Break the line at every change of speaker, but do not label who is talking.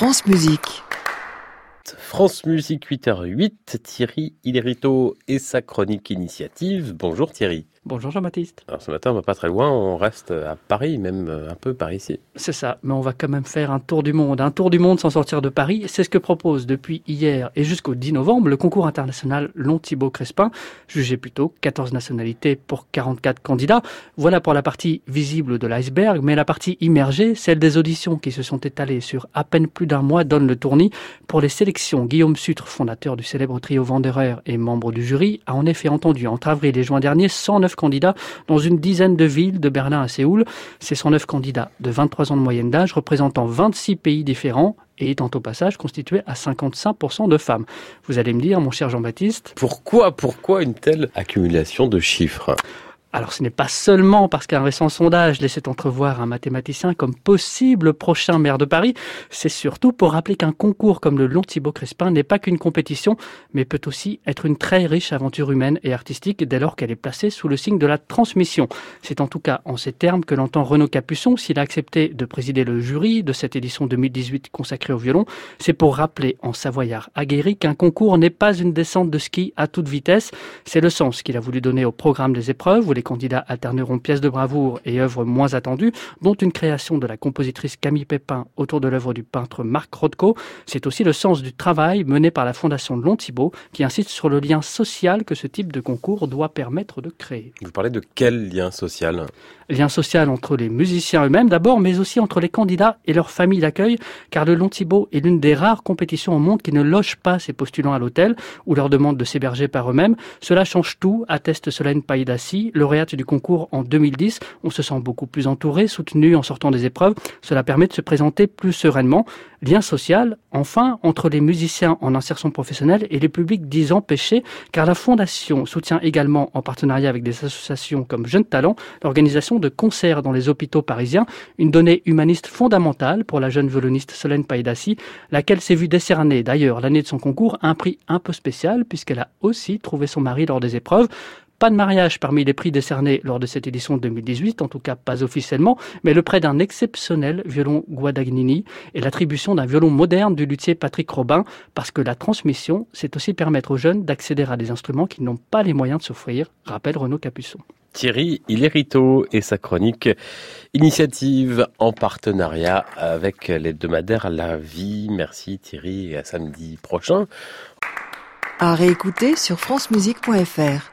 France Musique.
France Musique 8h08, Thierry Hillerito et sa chronique initiative. Bonjour Thierry.
Bonjour Jean-Baptiste.
Alors ce matin, on va pas très loin, on reste à Paris, même un peu par ici.
C'est ça, mais on va quand même faire un tour du monde. Un tour du monde sans sortir de Paris, c'est ce que propose depuis hier et jusqu'au 10 novembre le concours international Long Thibaut Crespin, jugé plutôt 14 nationalités pour 44 candidats. Voilà pour la partie visible de l'iceberg, mais la partie immergée, celle des auditions qui se sont étalées sur à peine plus d'un mois, donne le tournis. Pour les sélections, Guillaume Sutre, fondateur du célèbre trio Wanderer et membre du jury, a en effet entendu entre avril et juin dernier 109 candidats dans une dizaine de villes, de Berlin à Séoul. Ces 109 candidats de 23 ans de moyenne d'âge représentant 26 pays différents et étant au passage constitués à 55% de femmes. Vous allez me dire, mon cher Jean-Baptiste.
Pourquoi, pourquoi une telle accumulation de chiffres?
Alors ce n'est pas seulement parce qu'un récent sondage laissait entrevoir un mathématicien comme possible prochain maire de Paris, c'est surtout pour rappeler qu'un concours comme le Long Thibaut Crespin n'est pas qu'une compétition, mais peut aussi être une très riche aventure humaine et artistique dès lors qu'elle est placée sous le signe de la transmission. C'est en tout cas en ces termes que l'entend Renaud Capuçon s'il a accepté de présider le jury de cette édition 2018 consacrée au violon. C'est pour rappeler en savoyard aguerri qu'un concours n'est pas une descente de ski à toute vitesse. C'est le sens qu'il a voulu donner au programme des épreuves candidats alterneront pièces de bravoure et œuvres moins attendues, dont une création de la compositrice Camille Pépin autour de l'œuvre du peintre Marc Rothko. C'est aussi le sens du travail mené par la Fondation Long Thibault qui insiste sur le lien social que ce type de concours doit permettre de créer.
Vous parlez de quel lien social?
Lien social entre les musiciens eux-mêmes d'abord, mais aussi entre les candidats et leurs familles d'accueil, car le Long Thibault est l'une des rares compétitions au monde qui ne loge pas ses postulants à l'hôtel ou leur demande de s'héberger par eux-mêmes. Cela change tout, atteste Solène Païdassi, du concours en 2010. On se sent beaucoup plus entouré, soutenu en sortant des épreuves. Cela permet de se présenter plus sereinement. Lien social, enfin, entre les musiciens en insertion professionnelle et les publics dits empêchés, car la Fondation soutient également, en partenariat avec des associations comme Jeunes Talents, l'organisation de concerts dans les hôpitaux parisiens, une donnée humaniste fondamentale pour la jeune violoniste Solène Païdassi, laquelle s'est vue décerner d'ailleurs l'année de son concours un prix un peu spécial puisqu'elle a aussi trouvé son mari lors des épreuves. Pas de mariage parmi les prix décernés lors de cette édition 2018, en tout cas pas officiellement, mais le prêt d'un exceptionnel violon Guadagnini et l'attribution d'un violon moderne du luthier Patrick Robin, parce que la transmission, c'est aussi permettre aux jeunes d'accéder à des instruments qu'ils n'ont pas les moyens de s'offrir, rappelle Renaud Capuçon.
Thierry Hillerito et sa chronique Initiative en partenariat avec l'hebdomadaire La Vie. Merci Thierry et à samedi prochain.
À réécouter sur francemusique.fr.